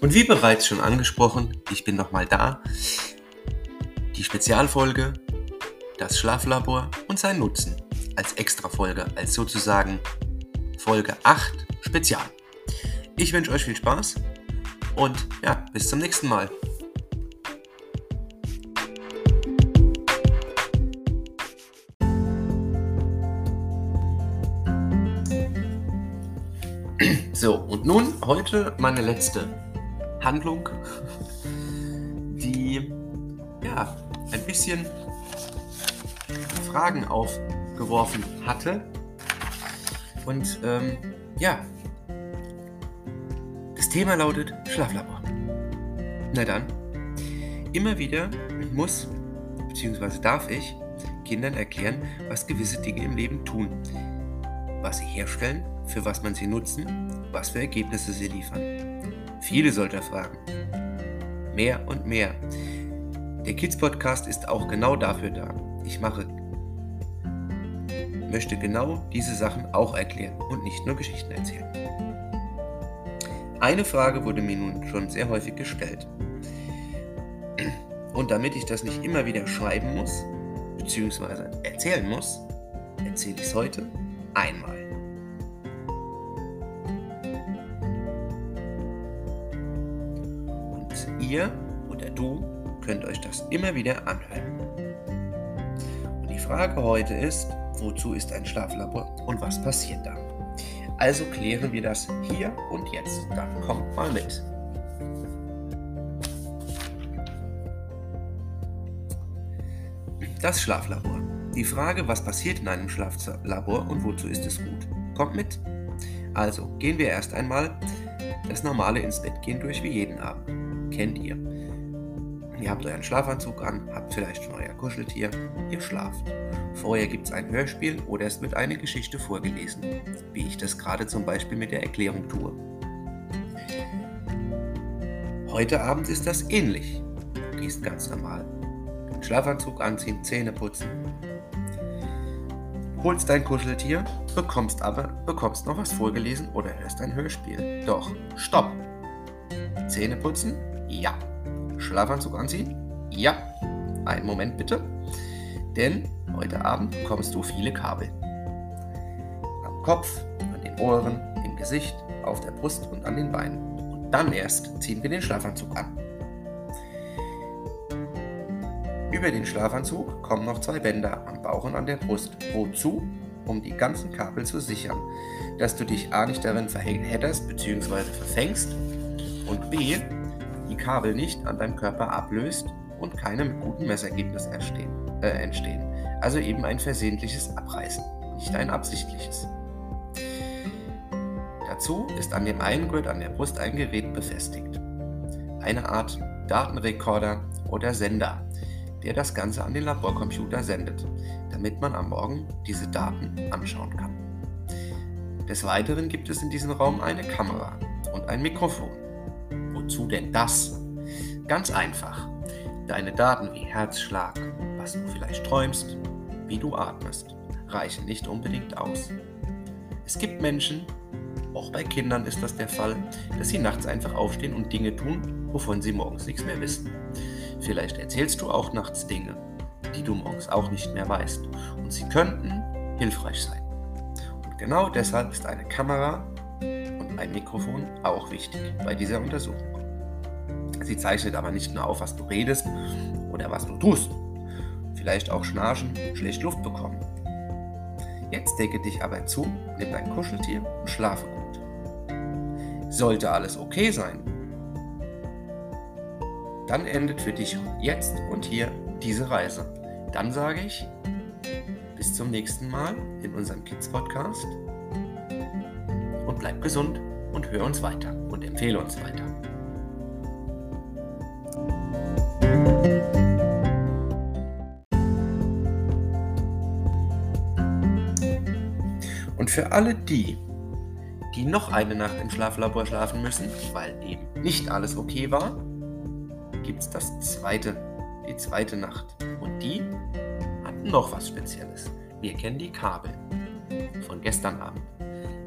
Und wie bereits schon angesprochen, ich bin nochmal da. Die Spezialfolge, das Schlaflabor und sein Nutzen als Extrafolge, als sozusagen Folge 8 Spezial. Ich wünsche euch viel Spaß und ja, bis zum nächsten Mal. So, und nun heute meine letzte Handlung, die ja ein bisschen Fragen aufgeworfen hatte. Und ähm, ja, das Thema lautet Schlaflabor. Na dann, immer wieder muss bzw. darf ich Kindern erklären, was gewisse Dinge im Leben tun, was sie herstellen, für was man sie nutzen, was für Ergebnisse sie liefern. Viele solcher Fragen. Mehr und mehr. Der Kids Podcast ist auch genau dafür da. Ich mache möchte genau diese Sachen auch erklären und nicht nur Geschichten erzählen. Eine Frage wurde mir nun schon sehr häufig gestellt. Und damit ich das nicht immer wieder schreiben muss, beziehungsweise erzählen muss, erzähle ich es heute einmal. Ihr oder du könnt euch das immer wieder anhören. Und die Frage heute ist, wozu ist ein Schlaflabor und was passiert da? Also klären wir das hier und jetzt. Dann kommt mal mit. Das Schlaflabor. Die Frage, was passiert in einem Schlaflabor und wozu ist es gut? Kommt mit. Also gehen wir erst einmal das normale ins Bett gehen durch wie jeden Abend. Kennt ihr? Ihr habt euren Schlafanzug an, habt vielleicht schon euer Kuscheltier, ihr schlaft. Vorher gibt es ein Hörspiel oder es wird eine Geschichte vorgelesen, wie ich das gerade zum Beispiel mit der Erklärung tue. Heute Abend ist das ähnlich. Du gehst ganz normal. Schlafanzug anziehen, Zähne putzen. Holst dein Kuscheltier, bekommst aber bekommst noch was vorgelesen oder hörst ein Hörspiel. Doch, stopp! Zähne putzen? Ja. Schlafanzug anziehen? Ja. Einen Moment bitte. Denn heute Abend bekommst du viele Kabel. Am Kopf, an den Ohren, im Gesicht, auf der Brust und an den Beinen. Und dann erst ziehen wir den Schlafanzug an. Über den Schlafanzug kommen noch zwei Bänder am Bauch und an der Brust. Wozu? Um die ganzen Kabel zu sichern, dass du dich A nicht darin verhedderst bzw. verfängst und B die Kabel nicht an deinem Körper ablöst und keine guten Messergebnisse entstehen, äh, entstehen. Also eben ein versehentliches Abreißen, nicht ein absichtliches. Dazu ist an dem einen Gurt an der Brust ein Gerät befestigt. Eine Art Datenrekorder oder Sender, der das Ganze an den Laborcomputer sendet, damit man am Morgen diese Daten anschauen kann. Des Weiteren gibt es in diesem Raum eine Kamera und ein Mikrofon. Wozu denn das? Ganz einfach. Deine Daten wie Herzschlag, was du vielleicht träumst, wie du atmest, reichen nicht unbedingt aus. Es gibt Menschen, auch bei Kindern ist das der Fall, dass sie nachts einfach aufstehen und Dinge tun, wovon sie morgens nichts mehr wissen. Vielleicht erzählst du auch nachts Dinge, die du morgens auch nicht mehr weißt. Und sie könnten hilfreich sein. Und genau deshalb ist eine Kamera und ein Mikrofon auch wichtig bei dieser Untersuchung. Sie zeichnet aber nicht nur auf, was du redest oder was du tust. Vielleicht auch schnarchen, schlecht Luft bekommen. Jetzt decke dich aber zu, nimm dein Kuscheltier und schlafe gut. Sollte alles okay sein, dann endet für dich jetzt und hier diese Reise. Dann sage ich, bis zum nächsten Mal in unserem Kids Podcast und bleib gesund und hör uns weiter und empfehle uns weiter. Und für alle die, die noch eine Nacht im Schlaflabor schlafen müssen, weil eben nicht alles okay war, gibt es das zweite, die zweite Nacht. Und die hat noch was Spezielles. Wir kennen die Kabel von gestern Abend.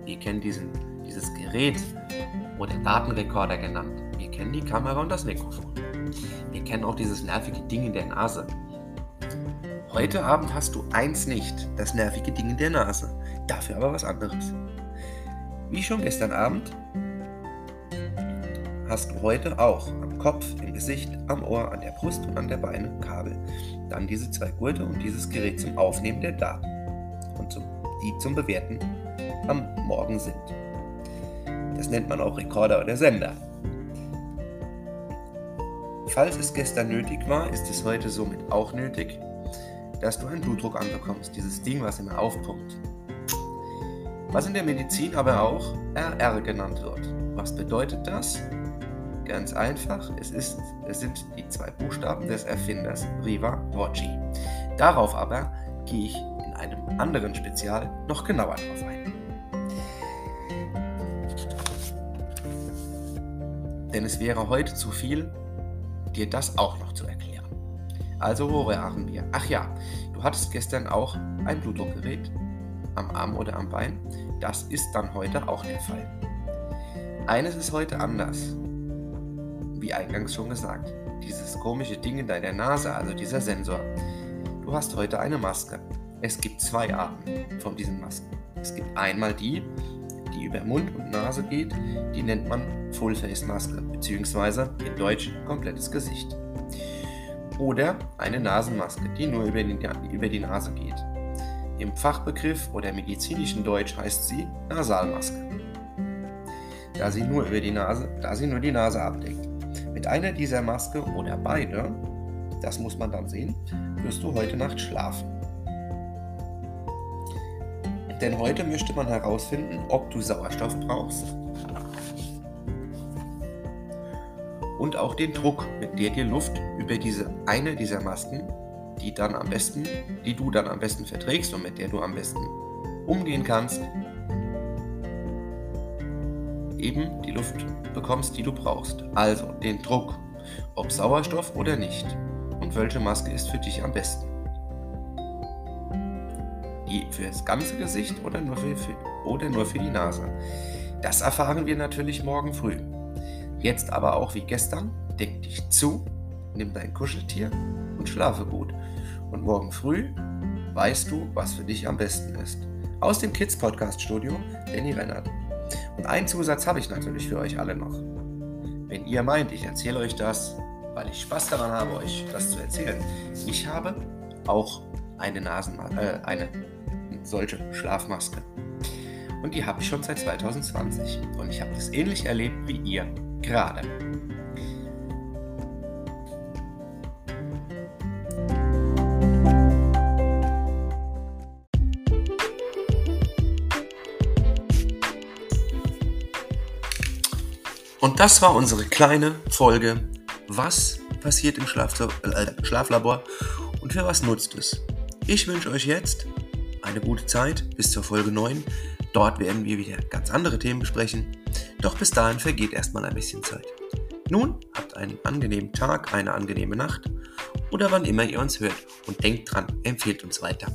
Wir kennen diesen, dieses Gerät oder Datenrekorder genannt. Wir kennen kennen die Kamera und das Mikrofon. Wir kennen auch dieses nervige Ding in der Nase. Heute Abend hast du eins nicht, das nervige Ding in der Nase. Dafür aber was anderes. Wie schon gestern Abend hast du heute auch am Kopf, im Gesicht, am Ohr, an der Brust und an der Beine Kabel. Dann diese zwei Gurte und dieses Gerät zum Aufnehmen der Daten und zum, die zum Bewerten am Morgen sind. Das nennt man auch Rekorder oder Sender. Falls es gestern nötig war, ist es heute somit auch nötig, dass du einen Blutdruck anbekommst, dieses Ding, was immer aufpumpt. Was in der Medizin aber auch RR genannt wird. Was bedeutet das? Ganz einfach, es, ist, es sind die zwei Buchstaben des Erfinders Riva Voci. Darauf aber gehe ich in einem anderen Spezial noch genauer drauf ein. Denn es wäre heute zu viel, dir das auch noch zu erklären. Also wo waren wir? Ach ja, du hattest gestern auch ein Blutdruckgerät am Arm oder am Bein. Das ist dann heute auch der Fall. Eines ist heute anders. Wie eingangs schon gesagt, dieses komische Ding in deiner Nase, also dieser Sensor. Du hast heute eine Maske. Es gibt zwei Arten von diesen Masken. Es gibt einmal die, die über Mund und Nase geht, die nennt man Full-Face-Maske, beziehungsweise in Deutsch komplettes Gesicht oder eine Nasenmaske, die nur über die, über die Nase geht. Im Fachbegriff oder medizinischen Deutsch heißt sie Nasalmaske. Da sie nur über die Nase, da sie nur die Nase abdeckt. Mit einer dieser Maske oder beide, das muss man dann sehen, wirst du heute Nacht schlafen. Denn heute möchte man herausfinden, ob du Sauerstoff brauchst und auch den Druck, mit der dir Luft über diese eine dieser Masken, die dann am besten, die du dann am besten verträgst und mit der du am besten umgehen kannst, eben die Luft bekommst, die du brauchst. Also den Druck, ob Sauerstoff oder nicht. Und welche Maske ist für dich am besten? Die für das ganze Gesicht oder nur für, für, oder nur für die Nase? Das erfahren wir natürlich morgen früh. Jetzt aber auch wie gestern, deck dich zu, nimm dein Kuscheltier und schlafe gut. Und morgen früh weißt du, was für dich am besten ist. Aus dem Kids Podcast Studio, Danny Rennert. Und einen Zusatz habe ich natürlich für euch alle noch. Wenn ihr meint, ich erzähle euch das, weil ich Spaß daran habe, euch das zu erzählen. Ich habe auch eine Nasenmaske, äh, eine solche Schlafmaske. Und die habe ich schon seit 2020. Und ich habe das ähnlich erlebt wie ihr gerade. Und das war unsere kleine Folge. Was passiert im äh, Schlaflabor und für was nutzt es? Ich wünsche euch jetzt eine gute Zeit bis zur Folge 9. Dort werden wir wieder ganz andere Themen besprechen. Doch bis dahin vergeht erstmal ein bisschen Zeit. Nun habt einen angenehmen Tag, eine angenehme Nacht oder wann immer ihr uns hört und denkt dran, empfehlt uns weiter.